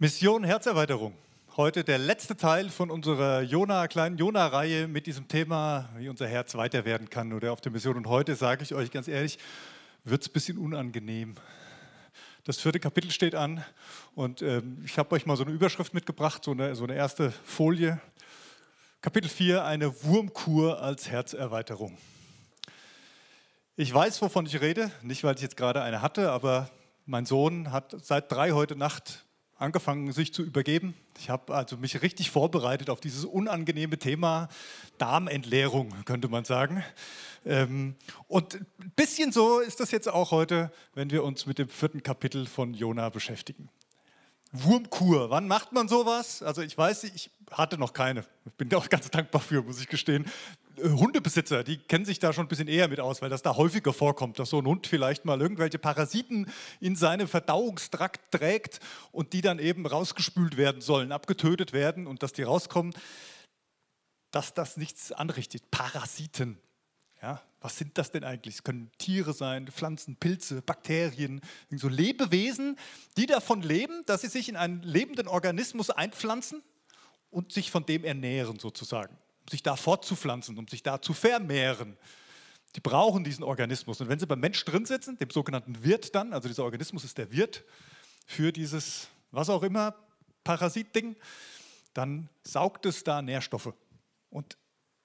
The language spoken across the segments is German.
Mission Herzerweiterung. Heute der letzte Teil von unserer Jona, kleinen Jona-Reihe mit diesem Thema, wie unser Herz weiter werden kann oder auf der Mission. Und heute sage ich euch ganz ehrlich, wird es ein bisschen unangenehm. Das vierte Kapitel steht an und ähm, ich habe euch mal so eine Überschrift mitgebracht, so eine, so eine erste Folie. Kapitel 4, eine Wurmkur als Herzerweiterung. Ich weiß, wovon ich rede, nicht weil ich jetzt gerade eine hatte, aber mein Sohn hat seit drei heute Nacht angefangen, sich zu übergeben. Ich habe also mich richtig vorbereitet auf dieses unangenehme Thema Darmentleerung, könnte man sagen. Ähm, und ein bisschen so ist das jetzt auch heute, wenn wir uns mit dem vierten Kapitel von Jona beschäftigen. Wurmkur, wann macht man sowas? Also ich weiß, ich hatte noch keine. Ich bin da auch ganz dankbar für, muss ich gestehen. Äh, Hundebesitzer, die kennen sich da schon ein bisschen eher mit aus, weil das da häufiger vorkommt, dass so ein Hund vielleicht mal irgendwelche Parasiten in seinem Verdauungstrakt trägt und die dann eben rausgespült werden sollen, abgetötet werden und dass die rauskommen, dass das nichts anrichtet. Parasiten. Ja, was sind das denn eigentlich? Es können Tiere sein, Pflanzen, Pilze, Bakterien, so Lebewesen, die davon leben, dass sie sich in einen lebenden Organismus einpflanzen und sich von dem ernähren sozusagen, sich da fortzupflanzen, um sich da zu vermehren. Die brauchen diesen Organismus. Und wenn sie beim Mensch drin sitzen, dem sogenannten Wirt dann, also dieser Organismus ist der Wirt für dieses, was auch immer, Parasitding, dann saugt es da Nährstoffe. Und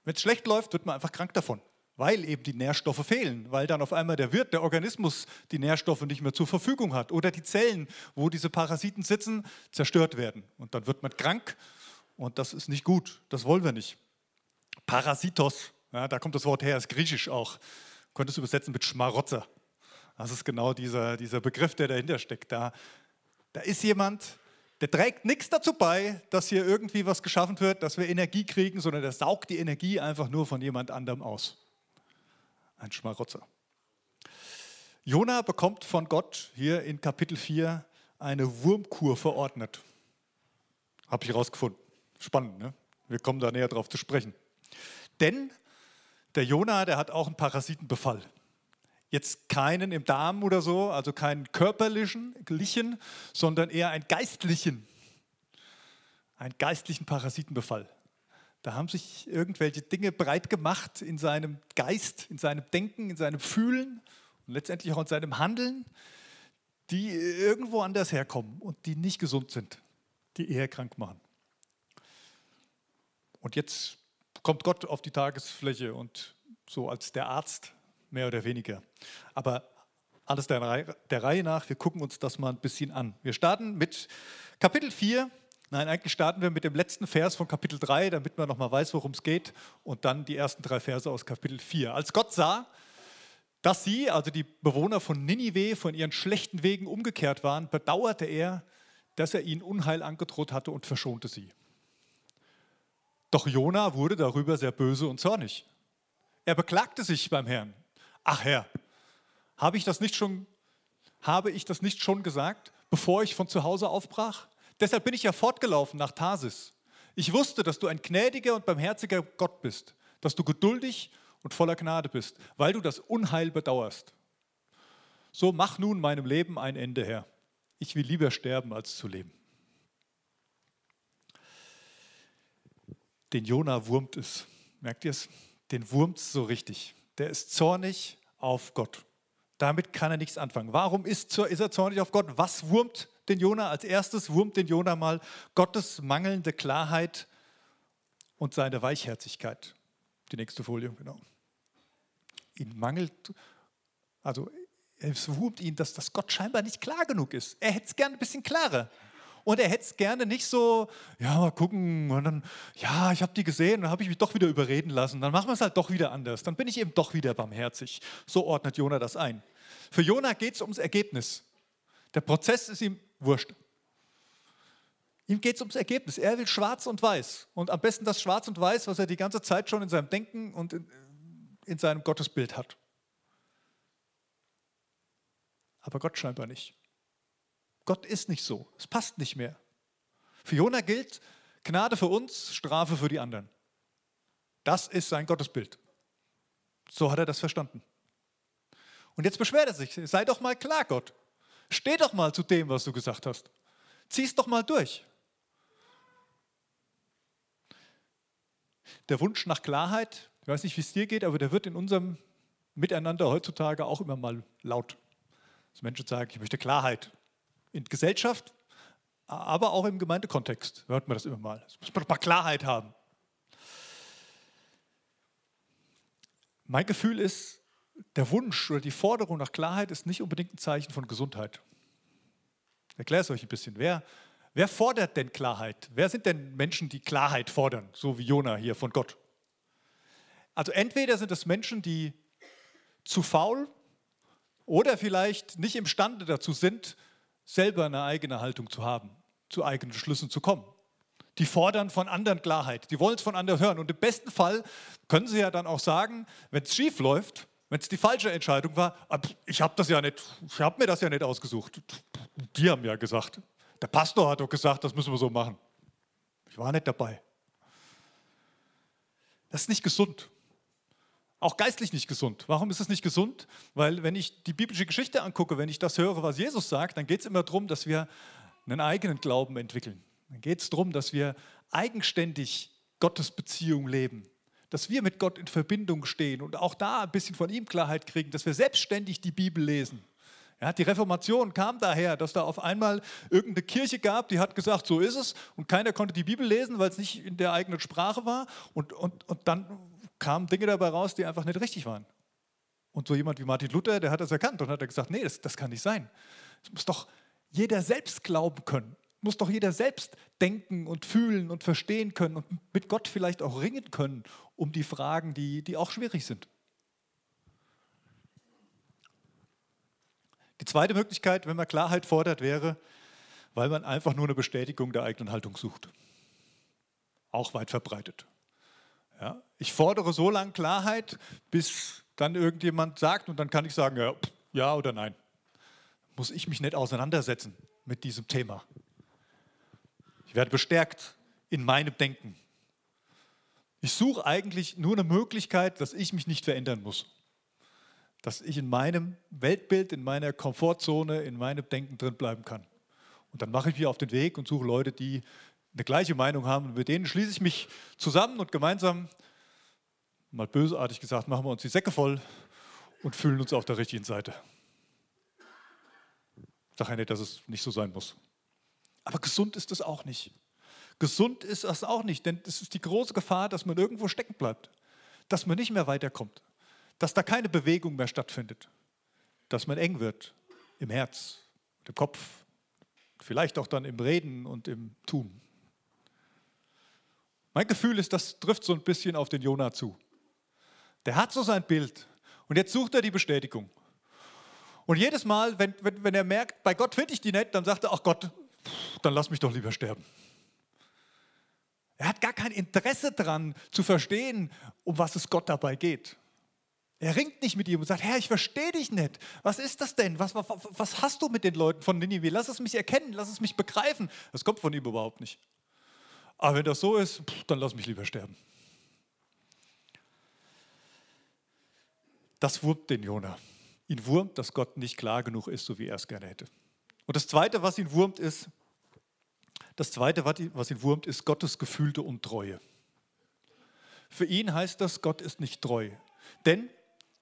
wenn es schlecht läuft, wird man einfach krank davon weil eben die Nährstoffe fehlen, weil dann auf einmal der Wirt, der Organismus die Nährstoffe nicht mehr zur Verfügung hat oder die Zellen, wo diese Parasiten sitzen, zerstört werden. Und dann wird man krank und das ist nicht gut, das wollen wir nicht. Parasitos, ja, da kommt das Wort her, ist griechisch auch. Könnte es übersetzen mit Schmarotzer. Das ist genau dieser, dieser Begriff, der dahinter steckt. Da, da ist jemand, der trägt nichts dazu bei, dass hier irgendwie was geschaffen wird, dass wir Energie kriegen, sondern der saugt die Energie einfach nur von jemand anderem aus ein Schmarotzer. Jona bekommt von Gott hier in Kapitel 4 eine Wurmkur verordnet. Habe ich herausgefunden. Spannend, ne? Wir kommen da näher drauf zu sprechen. Denn der Jona, der hat auch einen Parasitenbefall. Jetzt keinen im Darm oder so, also keinen körperlichen, sondern eher einen geistlichen, einen geistlichen Parasitenbefall. Da haben sich irgendwelche Dinge breit gemacht in seinem Geist, in seinem Denken, in seinem Fühlen und letztendlich auch in seinem Handeln, die irgendwo anders herkommen und die nicht gesund sind, die eher krank machen. Und jetzt kommt Gott auf die Tagesfläche und so als der Arzt mehr oder weniger. Aber alles der Reihe, der Reihe nach, wir gucken uns das mal ein bisschen an. Wir starten mit Kapitel 4, Nein, eigentlich starten wir mit dem letzten Vers von Kapitel 3, damit man nochmal weiß, worum es geht, und dann die ersten drei Verse aus Kapitel 4. Als Gott sah, dass sie, also die Bewohner von Ninive, von ihren schlechten Wegen umgekehrt waren, bedauerte er, dass er ihnen Unheil angedroht hatte und verschonte sie. Doch Jona wurde darüber sehr böse und zornig. Er beklagte sich beim Herrn. Ach Herr, habe ich das nicht schon, habe ich das nicht schon gesagt, bevor ich von zu Hause aufbrach? Deshalb bin ich ja fortgelaufen nach Tarsis. Ich wusste, dass du ein gnädiger und barmherziger Gott bist, dass du geduldig und voller Gnade bist, weil du das Unheil bedauerst. So mach nun meinem Leben ein Ende, Herr. Ich will lieber sterben, als zu leben. Den Jona wurmt es. Merkt ihr es? Den wurmt es so richtig. Der ist zornig auf Gott. Damit kann er nichts anfangen. Warum ist, ist er zornig auf Gott? Was wurmt den Jona. Als erstes wurmt den Jona mal Gottes mangelnde Klarheit und seine Weichherzigkeit. Die nächste Folie, genau. Ihn mangelt, also es wurmt ihn, dass das Gott scheinbar nicht klar genug ist. Er hätte es gerne ein bisschen klarer. Und er hätte es gerne nicht so, ja, mal gucken, und dann, ja, ich habe die gesehen, dann habe ich mich doch wieder überreden lassen, dann machen wir es halt doch wieder anders, dann bin ich eben doch wieder barmherzig. So ordnet Jona das ein. Für Jona geht es ums Ergebnis. Der Prozess ist ihm wurscht. Ihm geht es ums Ergebnis. Er will schwarz und weiß. Und am besten das Schwarz und Weiß, was er die ganze Zeit schon in seinem Denken und in, in seinem Gottesbild hat. Aber Gott scheinbar nicht. Gott ist nicht so. Es passt nicht mehr. Für Jona gilt Gnade für uns, Strafe für die anderen. Das ist sein Gottesbild. So hat er das verstanden. Und jetzt beschwert er sich. Sei doch mal klar, Gott. Steh doch mal zu dem, was du gesagt hast. Zieh es doch mal durch. Der Wunsch nach Klarheit, ich weiß nicht, wie es dir geht, aber der wird in unserem Miteinander heutzutage auch immer mal laut. Dass Menschen sagen, ich möchte Klarheit in Gesellschaft, aber auch im Gemeindekontext hört man das immer mal. Es muss man doch mal Klarheit haben. Mein Gefühl ist, der Wunsch oder die Forderung nach Klarheit ist nicht unbedingt ein Zeichen von Gesundheit. Ich erkläre es euch ein bisschen. Wer, wer fordert denn Klarheit? Wer sind denn Menschen, die Klarheit fordern, so wie Jona hier von Gott? Also entweder sind es Menschen, die zu faul oder vielleicht nicht imstande dazu sind, selber eine eigene Haltung zu haben, zu eigenen Schlüssen zu kommen. Die fordern von anderen Klarheit, die wollen es von anderen hören. Und im besten Fall können sie ja dann auch sagen, wenn es schief läuft, wenn es die falsche Entscheidung war, ah, ich habe das ja nicht, ich habe mir das ja nicht ausgesucht. Die haben ja gesagt, der Pastor hat doch gesagt, das müssen wir so machen. Ich war nicht dabei. Das ist nicht gesund. Auch geistlich nicht gesund. Warum ist es nicht gesund? Weil wenn ich die biblische Geschichte angucke, wenn ich das höre, was Jesus sagt, dann geht es immer darum, dass wir einen eigenen Glauben entwickeln. Dann geht es darum, dass wir eigenständig Gottes Beziehung leben, dass wir mit Gott in Verbindung stehen und auch da ein bisschen von ihm Klarheit kriegen, dass wir selbstständig die Bibel lesen. Ja, die Reformation kam daher, dass da auf einmal irgendeine Kirche gab, die hat gesagt, so ist es und keiner konnte die Bibel lesen, weil es nicht in der eigenen Sprache war und, und, und dann kamen Dinge dabei raus, die einfach nicht richtig waren. Und so jemand wie Martin Luther, der hat das erkannt und hat gesagt, nee, das, das kann nicht sein. Es muss doch jeder selbst glauben können. Muss doch jeder selbst denken und fühlen und verstehen können und mit Gott vielleicht auch ringen können um die Fragen, die, die auch schwierig sind. Die zweite Möglichkeit, wenn man Klarheit fordert, wäre, weil man einfach nur eine Bestätigung der eigenen Haltung sucht. Auch weit verbreitet. Ja, ich fordere so lange Klarheit, bis dann irgendjemand sagt und dann kann ich sagen, ja, ja oder nein. Muss ich mich nicht auseinandersetzen mit diesem Thema. Ich werde bestärkt in meinem Denken. Ich suche eigentlich nur eine Möglichkeit, dass ich mich nicht verändern muss. Dass ich in meinem Weltbild, in meiner Komfortzone, in meinem Denken drin bleiben kann. Und dann mache ich mich auf den Weg und suche Leute, die eine gleiche Meinung haben. Und mit denen schließe ich mich zusammen und gemeinsam, mal bösartig gesagt, machen wir uns die Säcke voll und fühlen uns auf der richtigen Seite. Ich sage ja nicht, dass es nicht so sein muss. Aber gesund ist es auch nicht. Gesund ist das auch nicht, denn es ist die große Gefahr, dass man irgendwo stecken bleibt, dass man nicht mehr weiterkommt, dass da keine Bewegung mehr stattfindet, dass man eng wird im Herz, im Kopf, vielleicht auch dann im Reden und im Tun. Mein Gefühl ist, das trifft so ein bisschen auf den Jonah zu. Der hat so sein Bild und jetzt sucht er die Bestätigung. Und jedes Mal, wenn, wenn, wenn er merkt, bei Gott finde ich die nicht, dann sagt er, ach Gott, dann lass mich doch lieber sterben. Er hat gar kein Interesse daran zu verstehen, um was es Gott dabei geht. Er ringt nicht mit ihm und sagt, Herr, ich verstehe dich nicht. Was ist das denn? Was, was, was hast du mit den Leuten von Ninive? Lass es mich erkennen, lass es mich begreifen. Das kommt von ihm überhaupt nicht. Aber wenn das so ist, dann lass mich lieber sterben. Das wurmt den Jona. Ihn wurmt, dass Gott nicht klar genug ist, so wie er es gerne hätte. Und das Zweite, was ihn wurmt, ist, das Zweite, was ihn wurmt, ist Gottes gefühlte Untreue. Für ihn heißt das, Gott ist nicht treu. Denn,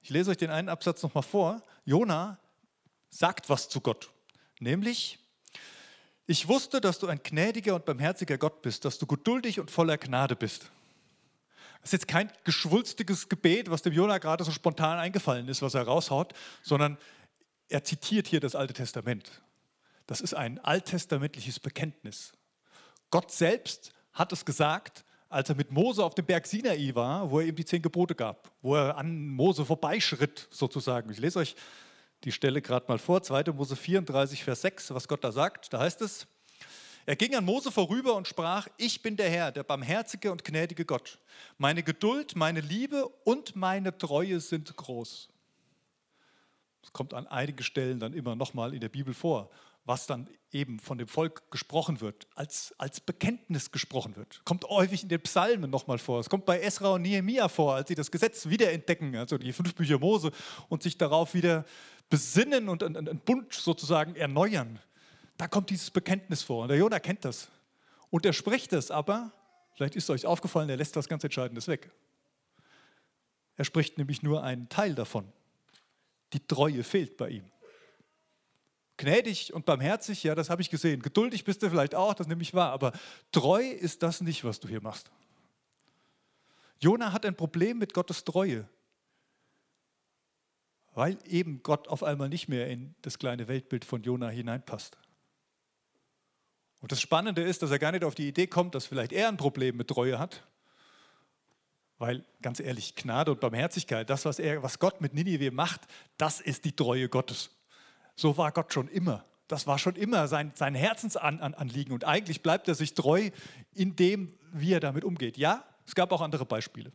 ich lese euch den einen Absatz nochmal vor, Jona sagt was zu Gott. Nämlich, ich wusste, dass du ein gnädiger und barmherziger Gott bist, dass du geduldig und voller Gnade bist. Das ist jetzt kein geschwulstiges Gebet, was dem Jonah gerade so spontan eingefallen ist, was er raushaut, sondern er zitiert hier das Alte Testament. Das ist ein alttestamentliches Bekenntnis. Gott selbst hat es gesagt, als er mit Mose auf dem Berg Sinai war, wo er ihm die zehn Gebote gab, wo er an Mose vorbeischritt sozusagen. Ich lese euch die Stelle gerade mal vor, 2. Mose 34, Vers 6, was Gott da sagt. Da heißt es, er ging an Mose vorüber und sprach, ich bin der Herr, der barmherzige und gnädige Gott. Meine Geduld, meine Liebe und meine Treue sind groß. Das kommt an einigen Stellen dann immer nochmal in der Bibel vor, was dann eben von dem Volk gesprochen wird, als, als Bekenntnis gesprochen wird. Kommt häufig in den Psalmen nochmal vor. Es kommt bei Esra und Nehemia vor, als sie das Gesetz wiederentdecken, also die fünf Bücher Mose, und sich darauf wieder besinnen und einen Bund sozusagen erneuern. da kommt dieses Bekenntnis vor. Und der Jona kennt das. Und er spricht es, aber, vielleicht ist euch aufgefallen, er lässt was ganz Entscheidendes weg. Er spricht nämlich nur einen Teil davon. Die Treue fehlt bei ihm. Gnädig und barmherzig, ja, das habe ich gesehen. Geduldig bist du vielleicht auch, das nehme ich wahr. Aber treu ist das nicht, was du hier machst. Jona hat ein Problem mit Gottes Treue, weil eben Gott auf einmal nicht mehr in das kleine Weltbild von Jona hineinpasst. Und das Spannende ist, dass er gar nicht auf die Idee kommt, dass vielleicht er ein Problem mit Treue hat, weil ganz ehrlich, Gnade und Barmherzigkeit, das, was, er, was Gott mit Ninive macht, das ist die Treue Gottes. So war Gott schon immer. Das war schon immer sein, sein Herzensanliegen. Und eigentlich bleibt er sich treu in dem, wie er damit umgeht. Ja, es gab auch andere Beispiele.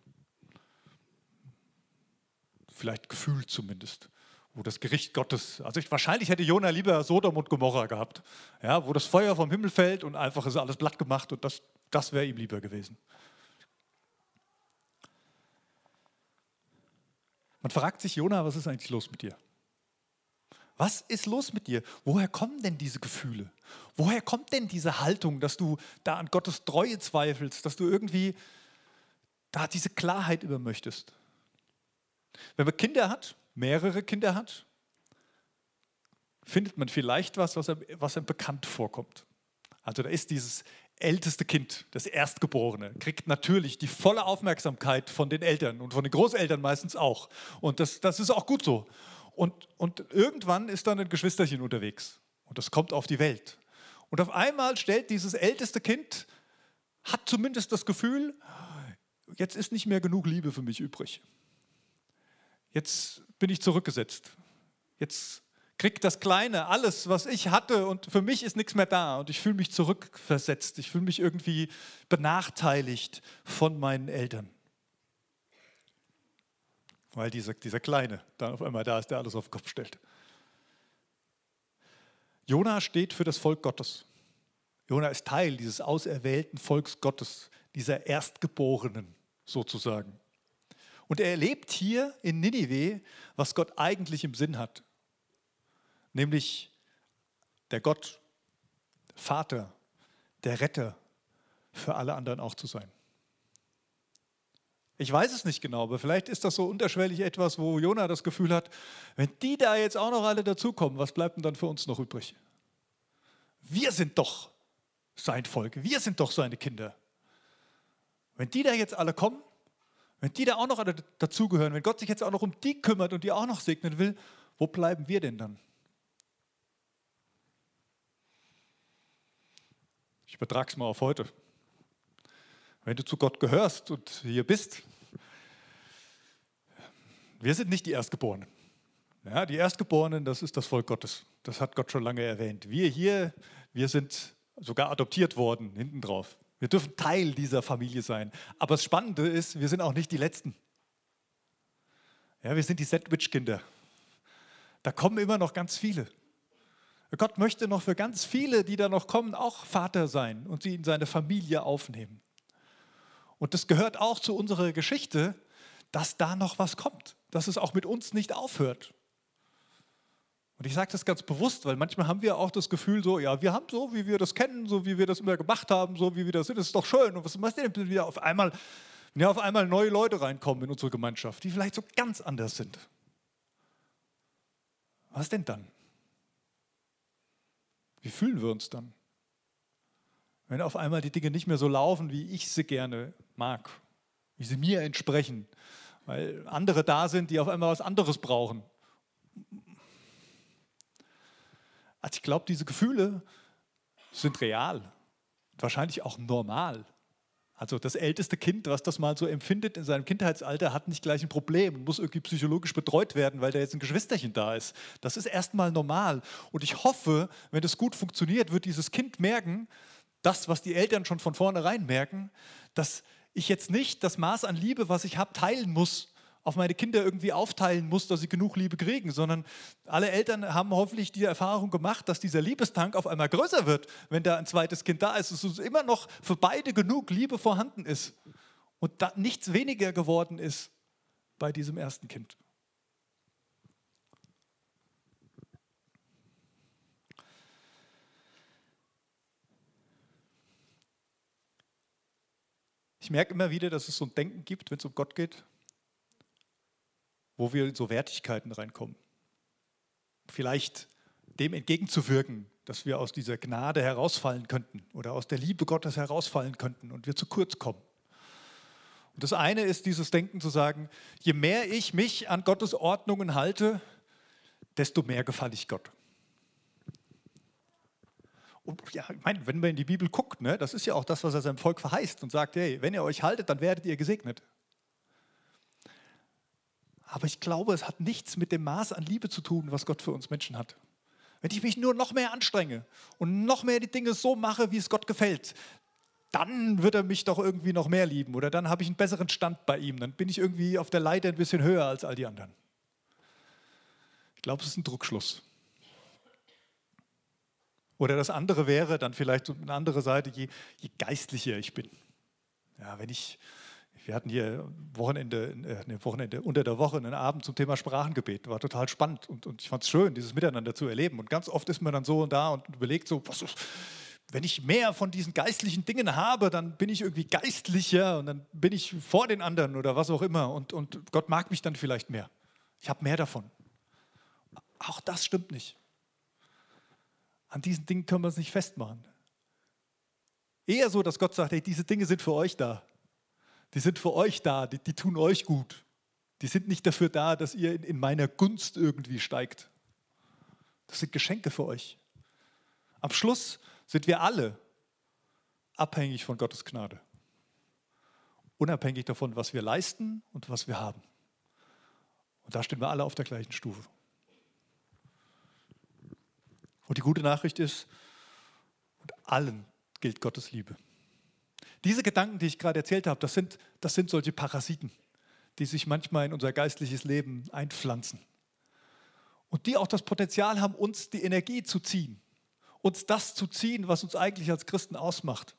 Vielleicht gefühlt zumindest. Wo das Gericht Gottes, also ich, wahrscheinlich hätte Jona lieber Sodom und Gomorra gehabt, ja, wo das Feuer vom Himmel fällt und einfach ist alles blatt gemacht und das, das wäre ihm lieber gewesen. Man fragt sich, Jona, was ist eigentlich los mit dir? Was ist los mit dir? Woher kommen denn diese Gefühle? Woher kommt denn diese Haltung, dass du da an Gottes Treue zweifelst, dass du irgendwie da diese Klarheit über möchtest? Wenn man Kinder hat, mehrere Kinder hat, findet man vielleicht was, was einem, was einem bekannt vorkommt. Also da ist dieses älteste Kind, das Erstgeborene, kriegt natürlich die volle Aufmerksamkeit von den Eltern und von den Großeltern meistens auch. Und das, das ist auch gut so. Und, und irgendwann ist dann ein Geschwisterchen unterwegs und das kommt auf die Welt. Und auf einmal stellt dieses älteste Kind, hat zumindest das Gefühl, jetzt ist nicht mehr genug Liebe für mich übrig. Jetzt bin ich zurückgesetzt. Jetzt kriegt das Kleine alles, was ich hatte und für mich ist nichts mehr da und ich fühle mich zurückversetzt. Ich fühle mich irgendwie benachteiligt von meinen Eltern. Weil dieser, dieser Kleine dann auf einmal da ist, der alles auf den Kopf stellt. Jona steht für das Volk Gottes. Jona ist Teil dieses auserwählten Volks Gottes, dieser Erstgeborenen sozusagen. Und er erlebt hier in Ninive, was Gott eigentlich im Sinn hat nämlich der Gott, Vater, der Retter für alle anderen auch zu sein. Ich weiß es nicht genau, aber vielleicht ist das so unterschwellig etwas, wo Jona das Gefühl hat, wenn die da jetzt auch noch alle dazukommen, was bleibt denn dann für uns noch übrig? Wir sind doch sein Volk, wir sind doch seine Kinder. Wenn die da jetzt alle kommen, wenn die da auch noch dazugehören, wenn Gott sich jetzt auch noch um die kümmert und die auch noch segnen will, wo bleiben wir denn dann? Ich übertrage es mal auf heute. Wenn du zu Gott gehörst und hier bist, wir sind nicht die Erstgeborenen. Ja, die Erstgeborenen, das ist das Volk Gottes. Das hat Gott schon lange erwähnt. Wir hier, wir sind sogar adoptiert worden, hinten drauf. Wir dürfen Teil dieser Familie sein. Aber das Spannende ist, wir sind auch nicht die Letzten. Ja, wir sind die Sandwich-Kinder. Da kommen immer noch ganz viele. Gott möchte noch für ganz viele, die da noch kommen, auch Vater sein und sie in seine Familie aufnehmen. Und das gehört auch zu unserer Geschichte, dass da noch was kommt, dass es auch mit uns nicht aufhört. Und ich sage das ganz bewusst, weil manchmal haben wir auch das Gefühl, so, ja, wir haben so, wie wir das kennen, so wie wir das immer gemacht haben, so wie wir das sind, das ist doch schön. Und was machst du denn, wenn wieder auf einmal, wenn ja auf einmal neue Leute reinkommen in unsere Gemeinschaft, die vielleicht so ganz anders sind? Was denn dann? Wie fühlen wir uns dann? Wenn auf einmal die Dinge nicht mehr so laufen, wie ich sie gerne mag, wie sie mir entsprechen, weil andere da sind, die auf einmal was anderes brauchen. Also ich glaube, diese Gefühle sind real, wahrscheinlich auch normal. Also das älteste Kind, was das mal so empfindet in seinem Kindheitsalter, hat nicht gleich ein Problem muss irgendwie psychologisch betreut werden, weil da jetzt ein Geschwisterchen da ist. Das ist erstmal normal. Und ich hoffe, wenn das gut funktioniert, wird dieses Kind merken, das, was die Eltern schon von vornherein merken, dass ich jetzt nicht das Maß an Liebe, was ich habe, teilen muss auf meine Kinder irgendwie aufteilen muss, dass sie genug Liebe kriegen, sondern alle Eltern haben hoffentlich die Erfahrung gemacht, dass dieser Liebestank auf einmal größer wird, wenn da ein zweites Kind da ist, dass immer noch für beide genug Liebe vorhanden ist und da nichts weniger geworden ist bei diesem ersten Kind. Ich merke immer wieder, dass es so ein Denken gibt, wenn es um Gott geht wo wir in so Wertigkeiten reinkommen. Vielleicht dem entgegenzuwirken, dass wir aus dieser Gnade herausfallen könnten oder aus der Liebe Gottes herausfallen könnten und wir zu kurz kommen. Und das eine ist dieses Denken zu sagen, je mehr ich mich an Gottes Ordnungen halte, desto mehr gefalle ich Gott. Und ja, ich meine, wenn man in die Bibel guckt, ne, das ist ja auch das, was er seinem Volk verheißt und sagt, hey, wenn ihr euch haltet, dann werdet ihr gesegnet. Aber ich glaube, es hat nichts mit dem Maß an Liebe zu tun, was Gott für uns Menschen hat. Wenn ich mich nur noch mehr anstrenge und noch mehr die Dinge so mache, wie es Gott gefällt, dann wird er mich doch irgendwie noch mehr lieben oder dann habe ich einen besseren Stand bei ihm, dann bin ich irgendwie auf der Leiter ein bisschen höher als all die anderen. Ich glaube, es ist ein Druckschluss. Oder das andere wäre dann vielleicht eine andere Seite, je, je geistlicher ich bin. Ja, wenn ich, wir hatten hier Wochenende, äh, Wochenende unter der Woche einen Abend zum Thema Sprachengebet. War total spannend und, und ich fand es schön, dieses Miteinander zu erleben. Und ganz oft ist man dann so und da und überlegt so, was, wenn ich mehr von diesen geistlichen Dingen habe, dann bin ich irgendwie geistlicher und dann bin ich vor den anderen oder was auch immer. Und, und Gott mag mich dann vielleicht mehr. Ich habe mehr davon. Auch das stimmt nicht. An diesen Dingen können wir uns nicht festmachen. Eher so, dass Gott sagt, hey, diese Dinge sind für euch da. Die sind für euch da, die, die tun euch gut. Die sind nicht dafür da, dass ihr in, in meiner Gunst irgendwie steigt. Das sind Geschenke für euch. Am Schluss sind wir alle abhängig von Gottes Gnade. Unabhängig davon, was wir leisten und was wir haben. Und da stehen wir alle auf der gleichen Stufe. Und die gute Nachricht ist, und allen gilt Gottes Liebe. Diese Gedanken, die ich gerade erzählt habe, das sind, das sind solche Parasiten, die sich manchmal in unser geistliches Leben einpflanzen. Und die auch das Potenzial haben, uns die Energie zu ziehen, uns das zu ziehen, was uns eigentlich als Christen ausmacht.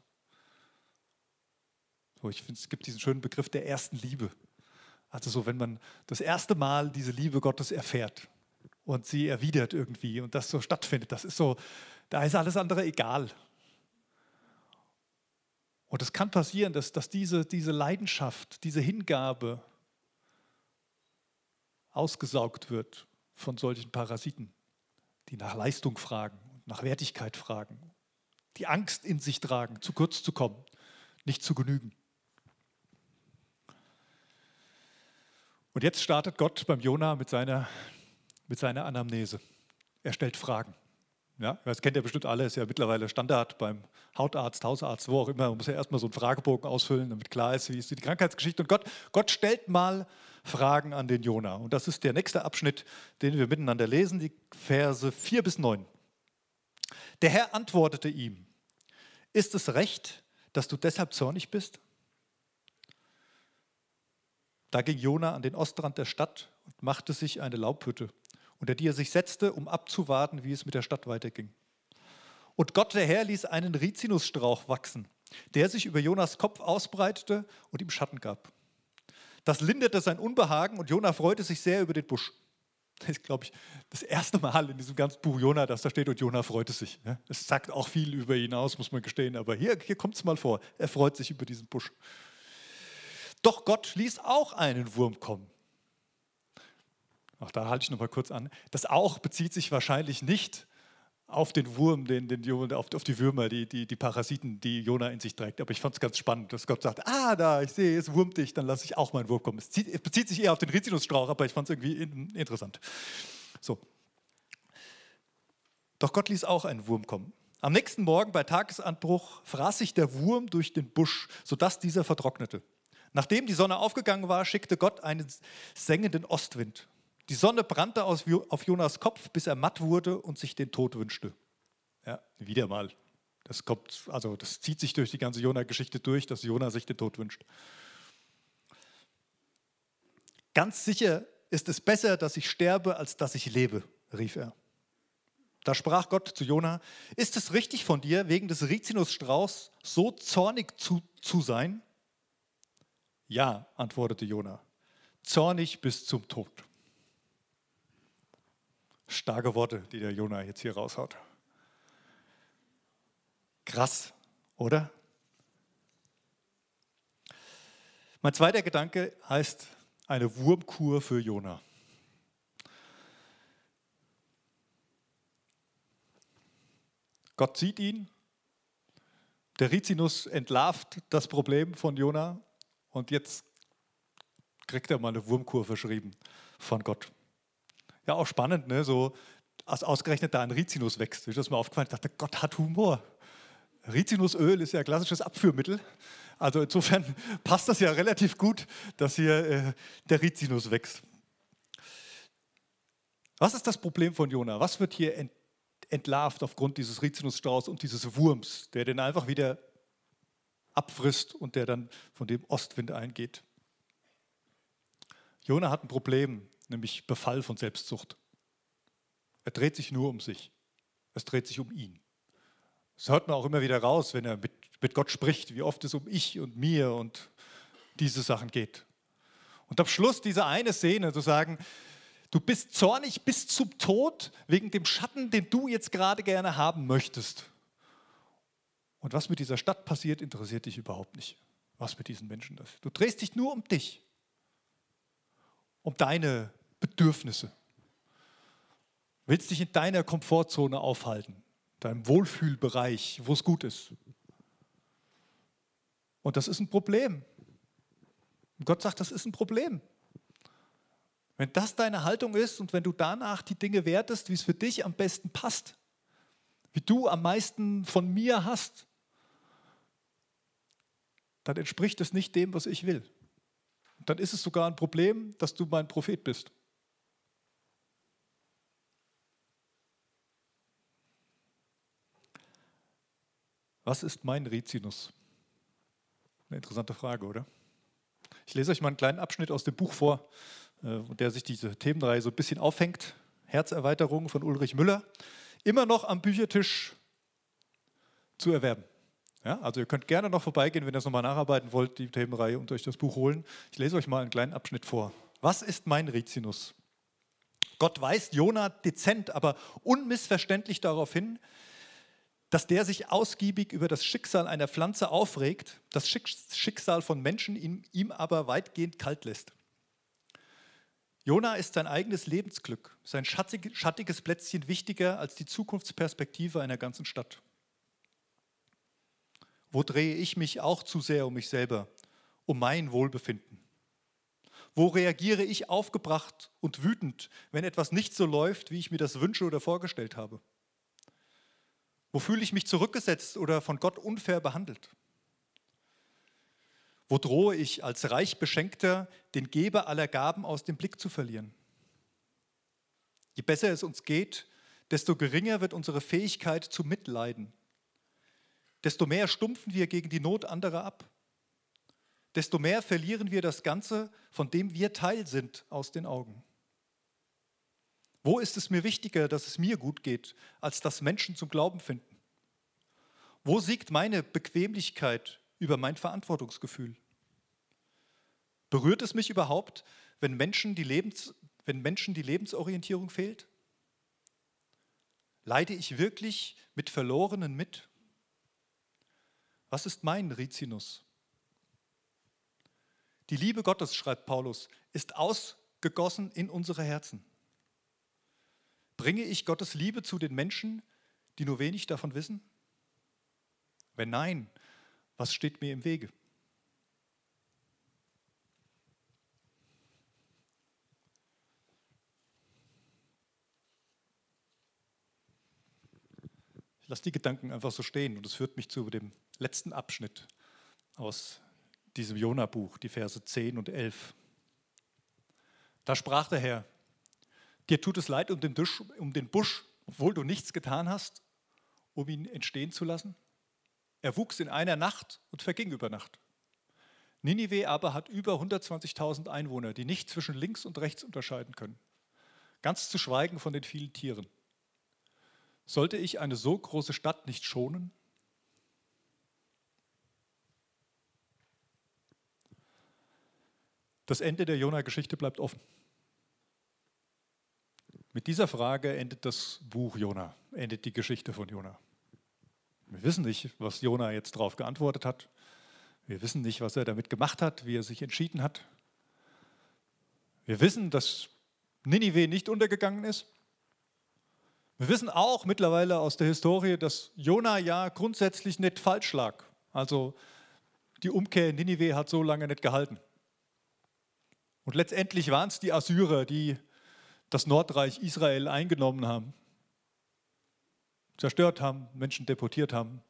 So, ich finde, es gibt diesen schönen Begriff der ersten Liebe. Also so, wenn man das erste Mal diese Liebe Gottes erfährt, und sie erwidert irgendwie und das so stattfindet. Das ist so, da ist alles andere egal. Und es kann passieren, dass, dass diese, diese Leidenschaft, diese Hingabe ausgesaugt wird von solchen Parasiten, die nach Leistung fragen, nach Wertigkeit fragen, die Angst in sich tragen, zu kurz zu kommen, nicht zu genügen. Und jetzt startet Gott beim Jona mit seiner mit seiner Anamnese. Er stellt Fragen. Ja, das kennt ihr bestimmt alle, ist ja mittlerweile Standard beim Hautarzt, Hausarzt, wo auch immer. Man muss ja erstmal so einen Fragebogen ausfüllen, damit klar ist, wie ist die Krankheitsgeschichte. Und Gott, Gott stellt mal Fragen an den Jona. Und das ist der nächste Abschnitt, den wir miteinander lesen, die Verse 4 bis 9. Der Herr antwortete ihm: Ist es recht, dass du deshalb zornig bist? Da ging Jona an den Ostrand der Stadt und machte sich eine Laubhütte unter die er sich setzte, um abzuwarten, wie es mit der Stadt weiterging. Und Gott der Herr ließ einen Rizinusstrauch wachsen, der sich über Jonas Kopf ausbreitete und ihm Schatten gab. Das linderte sein Unbehagen und Jona freute sich sehr über den Busch. Das ist, glaube ich, das erste Mal in diesem ganzen Buch Jona, dass da steht und Jona freute sich. Es sagt auch viel über ihn aus, muss man gestehen, aber hier, hier kommt es mal vor. Er freut sich über diesen Busch. Doch Gott ließ auch einen Wurm kommen auch da halte ich noch mal kurz an, das auch bezieht sich wahrscheinlich nicht auf den Wurm, den, den, auf, auf die Würmer, die, die, die Parasiten, die Jona in sich trägt. Aber ich fand es ganz spannend, dass Gott sagt, ah, da, ich sehe, es wurmt dich, dann lasse ich auch meinen Wurm kommen. Es, zieht, es bezieht sich eher auf den Rizinusstrauch, aber ich fand es irgendwie in, interessant. So. Doch Gott ließ auch einen Wurm kommen. Am nächsten Morgen bei Tagesanbruch fraß sich der Wurm durch den Busch, sodass dieser vertrocknete. Nachdem die Sonne aufgegangen war, schickte Gott einen sengenden Ostwind. Die Sonne brannte auf Jonas Kopf, bis er matt wurde und sich den Tod wünschte. Ja, wieder mal. Das kommt, also das zieht sich durch die ganze Jona-Geschichte durch, dass Jona sich den Tod wünscht. Ganz sicher ist es besser, dass ich sterbe, als dass ich lebe, rief er. Da sprach Gott zu Jona: Ist es richtig von dir, wegen des Rizinusstrauchs so zornig zu, zu sein? Ja, antwortete Jona, zornig bis zum Tod. Starke Worte, die der Jonah jetzt hier raushaut. Krass, oder? Mein zweiter Gedanke heißt eine Wurmkur für Jona. Gott sieht ihn. Der Rizinus entlarvt das Problem von Jona und jetzt kriegt er mal eine Wurmkur verschrieben von Gott. Ja, auch spannend, ne? so als ausgerechnet da ein Rizinus wächst. Ich das mal aufgefallen, ich dachte, Gott hat Humor. Rizinusöl ist ja klassisches Abführmittel. Also insofern passt das ja relativ gut, dass hier äh, der Rizinus wächst. Was ist das Problem von Jona? Was wird hier ent entlarvt aufgrund dieses Rizinusstrauß und dieses Wurms, der den einfach wieder abfrisst und der dann von dem Ostwind eingeht? Jona hat ein Problem, nämlich Befall von Selbstsucht. Er dreht sich nur um sich. Es dreht sich um ihn. Das hört man auch immer wieder raus, wenn er mit, mit Gott spricht, wie oft es um ich und mir und diese Sachen geht. Und am Schluss diese eine Szene zu sagen, du bist zornig bis zum Tod wegen dem Schatten, den du jetzt gerade gerne haben möchtest. Und was mit dieser Stadt passiert, interessiert dich überhaupt nicht. Was mit diesen Menschen ist. Du drehst dich nur um dich, um deine Bedürfnisse willst dich in deiner Komfortzone aufhalten, deinem Wohlfühlbereich, wo es gut ist. Und das ist ein Problem. Und Gott sagt, das ist ein Problem. Wenn das deine Haltung ist und wenn du danach die Dinge wertest, wie es für dich am besten passt, wie du am meisten von mir hast, dann entspricht es nicht dem, was ich will. Und dann ist es sogar ein Problem, dass du mein Prophet bist. Was ist mein Rizinus? Eine interessante Frage, oder? Ich lese euch mal einen kleinen Abschnitt aus dem Buch vor, äh, der sich diese Themenreihe so ein bisschen aufhängt. Herzerweiterung von Ulrich Müller. Immer noch am Büchertisch zu erwerben. Ja, also ihr könnt gerne noch vorbeigehen, wenn ihr es nochmal nacharbeiten wollt, die Themenreihe und euch das Buch holen. Ich lese euch mal einen kleinen Abschnitt vor. Was ist mein Rizinus? Gott weist Jona dezent, aber unmissverständlich darauf hin, dass der sich ausgiebig über das Schicksal einer Pflanze aufregt, das Schicksal von Menschen ihm aber weitgehend kalt lässt. Jona ist sein eigenes Lebensglück, sein schattiges Plätzchen wichtiger als die Zukunftsperspektive einer ganzen Stadt. Wo drehe ich mich auch zu sehr um mich selber, um mein Wohlbefinden? Wo reagiere ich aufgebracht und wütend, wenn etwas nicht so läuft, wie ich mir das wünsche oder vorgestellt habe? Wo fühle ich mich zurückgesetzt oder von Gott unfair behandelt? Wo drohe ich als reich Beschenkter, den Geber aller Gaben aus dem Blick zu verlieren? Je besser es uns geht, desto geringer wird unsere Fähigkeit zu Mitleiden. Desto mehr stumpfen wir gegen die Not anderer ab. Desto mehr verlieren wir das Ganze, von dem wir Teil sind, aus den Augen. Wo ist es mir wichtiger, dass es mir gut geht, als dass Menschen zum Glauben finden? Wo siegt meine Bequemlichkeit über mein Verantwortungsgefühl? Berührt es mich überhaupt, wenn Menschen die, Lebens, wenn Menschen die Lebensorientierung fehlt? Leide ich wirklich mit Verlorenen mit? Was ist mein Rizinus? Die Liebe Gottes, schreibt Paulus, ist ausgegossen in unsere Herzen. Bringe ich Gottes Liebe zu den Menschen, die nur wenig davon wissen? Wenn nein, was steht mir im Wege? Ich lasse die Gedanken einfach so stehen und es führt mich zu dem letzten Abschnitt aus diesem Jona-Buch, die Verse 10 und 11. Da sprach der Herr, Dir tut es leid um den, Busch, um den Busch, obwohl du nichts getan hast, um ihn entstehen zu lassen? Er wuchs in einer Nacht und verging über Nacht. Ninive aber hat über 120.000 Einwohner, die nicht zwischen links und rechts unterscheiden können. Ganz zu schweigen von den vielen Tieren. Sollte ich eine so große Stadt nicht schonen? Das Ende der Jona-Geschichte bleibt offen. Mit dieser Frage endet das Buch Jona, endet die Geschichte von Jona. Wir wissen nicht, was Jona jetzt darauf geantwortet hat. Wir wissen nicht, was er damit gemacht hat, wie er sich entschieden hat. Wir wissen, dass Ninive nicht untergegangen ist. Wir wissen auch mittlerweile aus der Historie, dass Jona ja grundsätzlich nicht falsch lag. Also die Umkehr in Ninive hat so lange nicht gehalten. Und letztendlich waren es die Assyrer, die das Nordreich Israel eingenommen haben, zerstört haben, Menschen deportiert haben,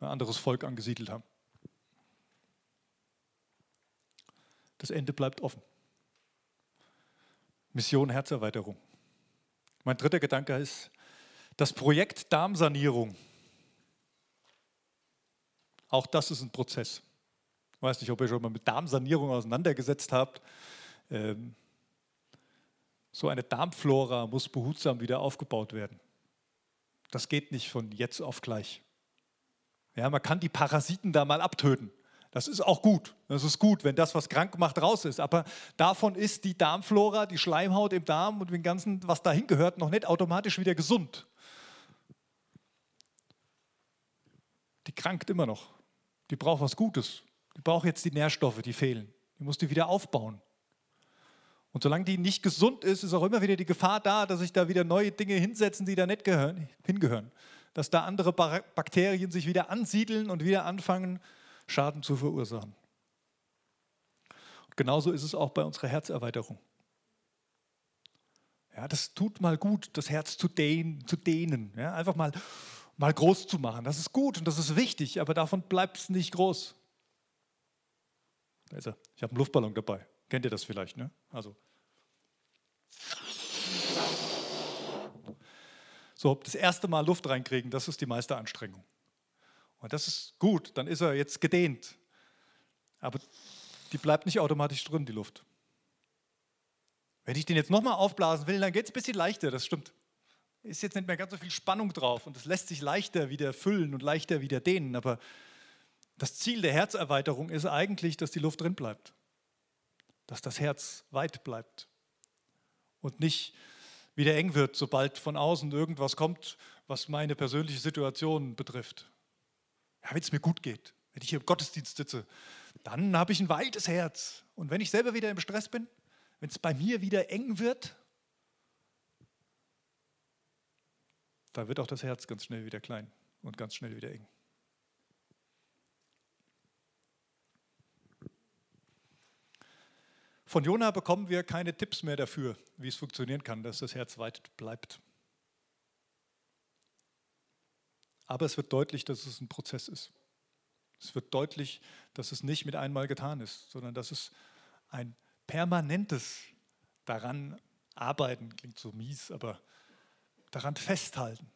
ein anderes Volk angesiedelt haben. Das Ende bleibt offen. Mission Herzerweiterung. Mein dritter Gedanke ist das Projekt Darmsanierung. Auch das ist ein Prozess. Ich weiß nicht, ob ihr schon mal mit Darmsanierung auseinandergesetzt habt. Ähm, so eine Darmflora muss behutsam wieder aufgebaut werden. Das geht nicht von jetzt auf gleich. Ja, man kann die Parasiten da mal abtöten. Das ist auch gut. Das ist gut, wenn das, was krank macht, raus ist. Aber davon ist die Darmflora, die Schleimhaut im Darm und dem Ganzen, was dahin gehört, noch nicht automatisch wieder gesund. Die krankt immer noch. Die braucht was Gutes. Die braucht jetzt die Nährstoffe, die fehlen. Die muss die wieder aufbauen. Und solange die nicht gesund ist, ist auch immer wieder die Gefahr da, dass sich da wieder neue Dinge hinsetzen, die da nicht gehören, hingehören. Dass da andere Bakterien sich wieder ansiedeln und wieder anfangen, Schaden zu verursachen. Und genauso ist es auch bei unserer Herzerweiterung. Ja, das tut mal gut, das Herz zu dehnen, zu dehnen ja, einfach mal, mal groß zu machen. Das ist gut und das ist wichtig, aber davon bleibt es nicht groß. Also, ich habe einen Luftballon dabei. Kennt ihr das vielleicht? Ne? Also. So, das erste Mal Luft reinkriegen, das ist die meiste Anstrengung. Und das ist gut, dann ist er jetzt gedehnt. Aber die bleibt nicht automatisch drin, die Luft. Wenn ich den jetzt nochmal aufblasen will, dann geht es ein bisschen leichter, das stimmt. Ist jetzt nicht mehr ganz so viel Spannung drauf und es lässt sich leichter wieder füllen und leichter wieder dehnen. Aber das Ziel der Herzerweiterung ist eigentlich, dass die Luft drin bleibt dass das Herz weit bleibt und nicht wieder eng wird, sobald von außen irgendwas kommt, was meine persönliche Situation betrifft. Ja, wenn es mir gut geht, wenn ich hier im Gottesdienst sitze, dann habe ich ein weites Herz. Und wenn ich selber wieder im Stress bin, wenn es bei mir wieder eng wird, dann wird auch das Herz ganz schnell wieder klein und ganz schnell wieder eng. Von Jona bekommen wir keine Tipps mehr dafür, wie es funktionieren kann, dass das Herz weit bleibt. Aber es wird deutlich, dass es ein Prozess ist. Es wird deutlich, dass es nicht mit einmal getan ist, sondern dass es ein permanentes daran arbeiten, klingt so mies, aber daran festhalten,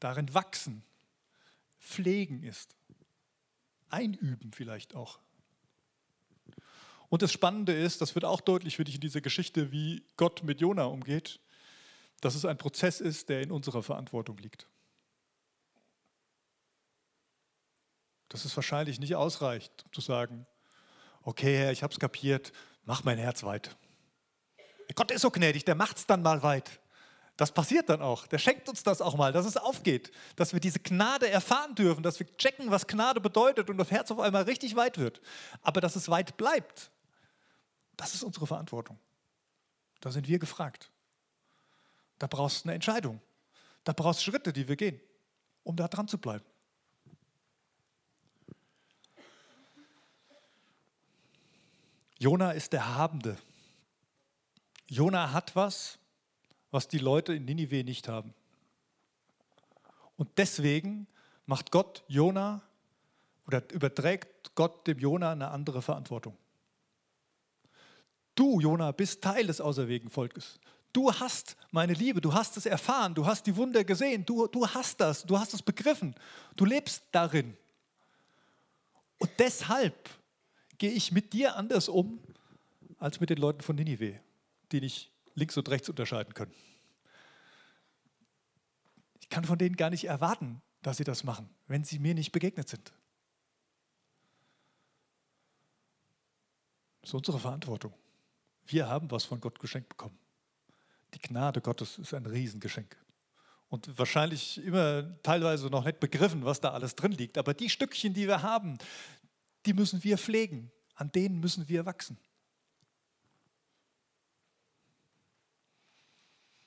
darin wachsen, pflegen ist. Einüben vielleicht auch. Und das Spannende ist, das wird auch deutlich für dich in dieser Geschichte, wie Gott mit Jona umgeht, dass es ein Prozess ist, der in unserer Verantwortung liegt. Dass es wahrscheinlich nicht ausreicht, zu sagen, okay Herr, ich habe es kapiert, mach mein Herz weit. Gott ist so gnädig, der macht es dann mal weit. Das passiert dann auch. Der schenkt uns das auch mal, dass es aufgeht, dass wir diese Gnade erfahren dürfen, dass wir checken, was Gnade bedeutet und das Herz auf einmal richtig weit wird. Aber dass es weit bleibt, das ist unsere Verantwortung. Da sind wir gefragt. Da brauchst du eine Entscheidung. Da brauchst du Schritte, die wir gehen, um da dran zu bleiben. Jona ist der Habende. Jona hat was, was die Leute in Ninive nicht haben. Und deswegen macht Gott Jona oder überträgt Gott dem Jona eine andere Verantwortung. Du, Jona, bist Teil des auserwählten Volkes. Du hast meine Liebe, du hast es erfahren, du hast die Wunder gesehen, du, du hast das, du hast es begriffen, du lebst darin. Und deshalb gehe ich mit dir anders um als mit den Leuten von Ninive, die nicht links und rechts unterscheiden können. Ich kann von denen gar nicht erwarten, dass sie das machen, wenn sie mir nicht begegnet sind. Das ist unsere Verantwortung. Wir haben was von Gott geschenkt bekommen. Die Gnade Gottes ist ein Riesengeschenk. Und wahrscheinlich immer teilweise noch nicht begriffen, was da alles drin liegt. Aber die Stückchen, die wir haben, die müssen wir pflegen, an denen müssen wir wachsen.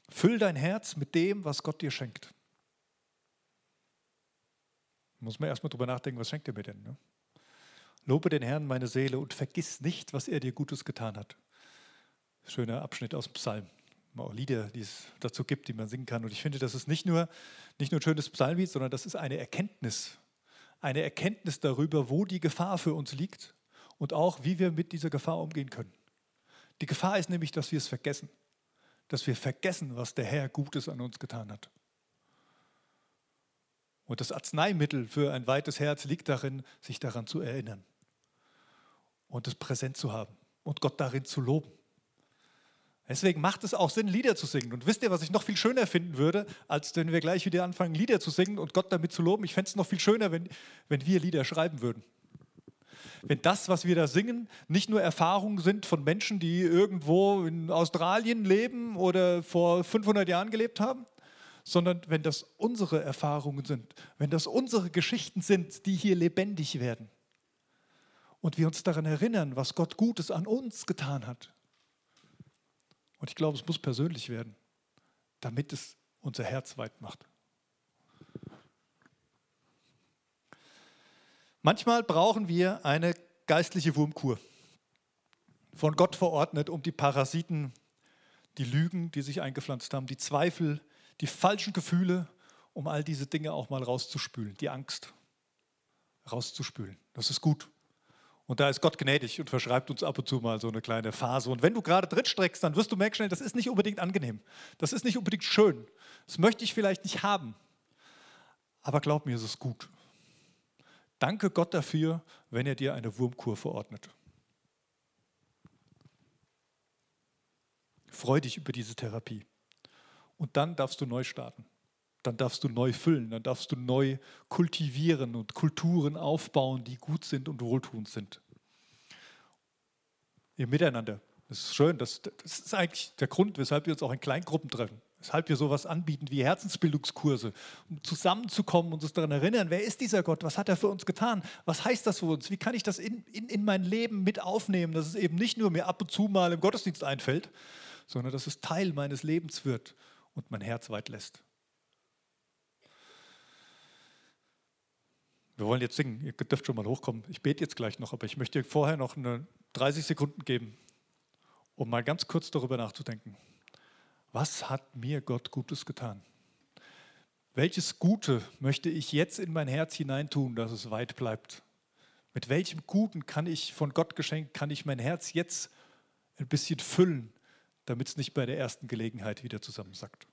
Füll dein Herz mit dem, was Gott dir schenkt. Muss man erstmal drüber nachdenken, was schenkt er mir denn? Ne? Lobe den Herrn, meine Seele, und vergiss nicht, was er dir Gutes getan hat. Schöner Abschnitt aus dem Psalm. Auch Lieder, die es dazu gibt, die man singen kann. Und ich finde, das ist nicht nur, nicht nur ein schönes Psalmlied, sondern das ist eine Erkenntnis. Eine Erkenntnis darüber, wo die Gefahr für uns liegt und auch, wie wir mit dieser Gefahr umgehen können. Die Gefahr ist nämlich, dass wir es vergessen. Dass wir vergessen, was der Herr Gutes an uns getan hat. Und das Arzneimittel für ein weites Herz liegt darin, sich daran zu erinnern und es präsent zu haben und Gott darin zu loben. Deswegen macht es auch Sinn, Lieder zu singen. Und wisst ihr, was ich noch viel schöner finden würde, als wenn wir gleich wieder anfangen, Lieder zu singen und Gott damit zu loben? Ich fände es noch viel schöner, wenn, wenn wir Lieder schreiben würden. Wenn das, was wir da singen, nicht nur Erfahrungen sind von Menschen, die irgendwo in Australien leben oder vor 500 Jahren gelebt haben, sondern wenn das unsere Erfahrungen sind, wenn das unsere Geschichten sind, die hier lebendig werden und wir uns daran erinnern, was Gott Gutes an uns getan hat. Und ich glaube, es muss persönlich werden, damit es unser Herz weit macht. Manchmal brauchen wir eine geistliche Wurmkur, von Gott verordnet, um die Parasiten, die Lügen, die sich eingepflanzt haben, die Zweifel, die falschen Gefühle, um all diese Dinge auch mal rauszuspülen, die Angst rauszuspülen. Das ist gut. Und da ist Gott gnädig und verschreibt uns ab und zu mal so eine kleine Phase. Und wenn du gerade drin streckst, dann wirst du merken schnell, das ist nicht unbedingt angenehm. Das ist nicht unbedingt schön. Das möchte ich vielleicht nicht haben. Aber glaub mir, es ist gut. Danke Gott dafür, wenn er dir eine Wurmkur verordnet. Freu dich über diese Therapie. Und dann darfst du neu starten. Dann darfst du neu füllen, dann darfst du neu kultivieren und Kulturen aufbauen, die gut sind und wohltuend sind. Ihr Miteinander. Das ist schön, das, das ist eigentlich der Grund, weshalb wir uns auch in Kleingruppen treffen. Weshalb wir sowas anbieten wie Herzensbildungskurse, um zusammenzukommen und uns daran erinnern, wer ist dieser Gott, was hat er für uns getan, was heißt das für uns, wie kann ich das in, in, in mein Leben mit aufnehmen, dass es eben nicht nur mir ab und zu mal im Gottesdienst einfällt, sondern dass es Teil meines Lebens wird und mein Herz weit lässt. Wir wollen jetzt singen, ihr dürft schon mal hochkommen. Ich bete jetzt gleich noch, aber ich möchte vorher noch eine 30 Sekunden geben, um mal ganz kurz darüber nachzudenken. Was hat mir Gott Gutes getan? Welches Gute möchte ich jetzt in mein Herz hineintun, dass es weit bleibt? Mit welchem Guten kann ich von Gott geschenkt, kann ich mein Herz jetzt ein bisschen füllen, damit es nicht bei der ersten Gelegenheit wieder zusammensackt?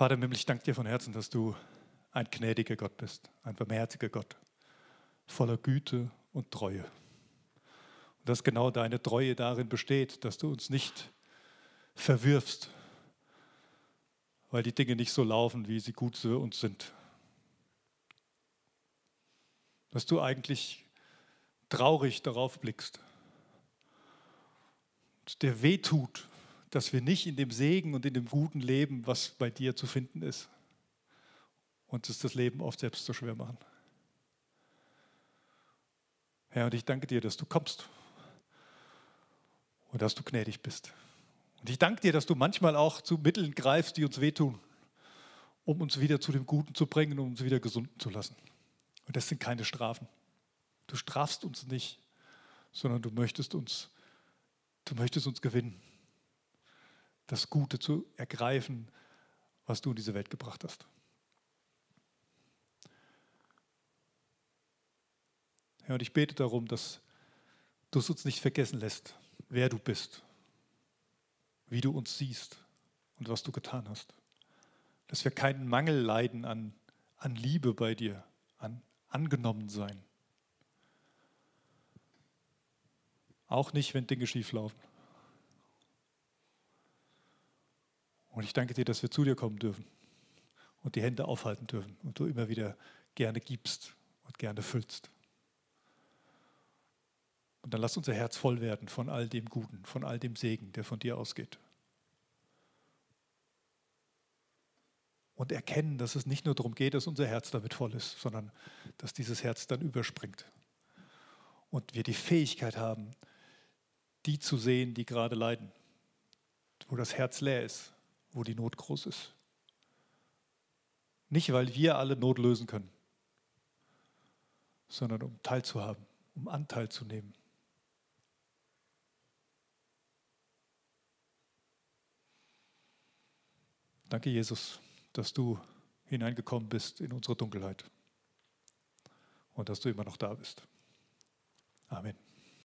Vater im Himmel, ich danke dir von Herzen, dass du ein gnädiger Gott bist, ein barmherziger Gott, voller Güte und Treue. Und dass genau deine Treue darin besteht, dass du uns nicht verwirfst, weil die Dinge nicht so laufen, wie sie gut für uns sind. Dass du eigentlich traurig darauf blickst und dir wehtut, dass wir nicht in dem Segen und in dem Guten leben, was bei dir zu finden ist. Und es das Leben oft selbst so schwer machen. Herr, und ich danke dir, dass du kommst und dass du gnädig bist. Und ich danke dir, dass du manchmal auch zu Mitteln greifst, die uns wehtun, um uns wieder zu dem Guten zu bringen, um uns wieder gesunden zu lassen. Und das sind keine Strafen. Du strafst uns nicht, sondern du möchtest uns, du möchtest uns gewinnen das Gute zu ergreifen, was du in diese Welt gebracht hast. Herr, und ich bete darum, dass du es uns nicht vergessen lässt, wer du bist, wie du uns siehst und was du getan hast. Dass wir keinen Mangel leiden an, an Liebe bei dir, an Angenommensein. Auch nicht, wenn Dinge schief laufen. Und ich danke dir, dass wir zu dir kommen dürfen und die Hände aufhalten dürfen und du immer wieder gerne gibst und gerne füllst. Und dann lass unser Herz voll werden von all dem Guten, von all dem Segen, der von dir ausgeht. Und erkennen, dass es nicht nur darum geht, dass unser Herz damit voll ist, sondern dass dieses Herz dann überspringt. Und wir die Fähigkeit haben, die zu sehen, die gerade leiden, wo das Herz leer ist, wo die Not groß ist. Nicht, weil wir alle Not lösen können, sondern um teilzuhaben, um Anteil zu nehmen. Danke, Jesus, dass du hineingekommen bist in unsere Dunkelheit und dass du immer noch da bist. Amen.